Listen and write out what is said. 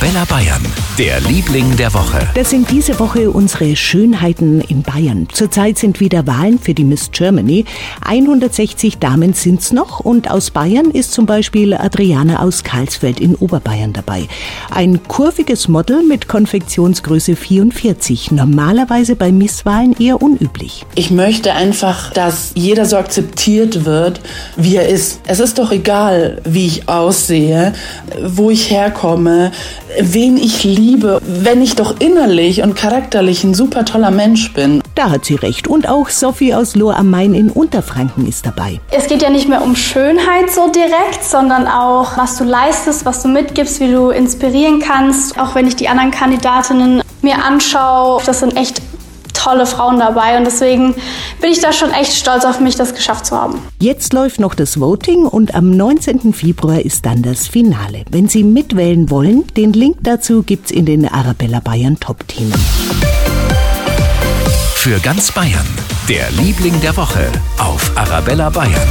Arabella Bayern, der Liebling der Woche. Das sind diese Woche unsere Schönheiten in Bayern. Zurzeit sind wieder Wahlen für die Miss Germany. 160 Damen sind's noch und aus Bayern ist zum Beispiel Adriana aus Karlsfeld in Oberbayern dabei. Ein kurviges Model mit Konfektionsgröße 44, normalerweise bei Misswahlen eher unüblich. Ich möchte einfach, dass jeder so akzeptiert wird, wie er ist. Es ist doch egal, wie ich aussehe, wo ich herkomme, wen ich liebe, wenn ich doch innerlich und charakterlich ein super toller Mensch bin. Da hat sie recht. Und auch Sophie aus Lohr am Main in Unterfranken ist dabei. Es geht ja nicht mehr um Schönheit so direkt, sondern auch, was du leistest, was du mitgibst, wie du inspirieren kannst. Auch wenn ich die anderen Kandidatinnen mir anschaue, das sind echt tolle Frauen dabei und deswegen bin ich da schon echt stolz auf mich, das geschafft zu haben. Jetzt läuft noch das Voting und am 19. Februar ist dann das Finale. Wenn Sie mitwählen wollen, den Link dazu gibt's in den Arabella Bayern Top-Themen. Für ganz Bayern, der Liebling der Woche auf Arabella Bayern.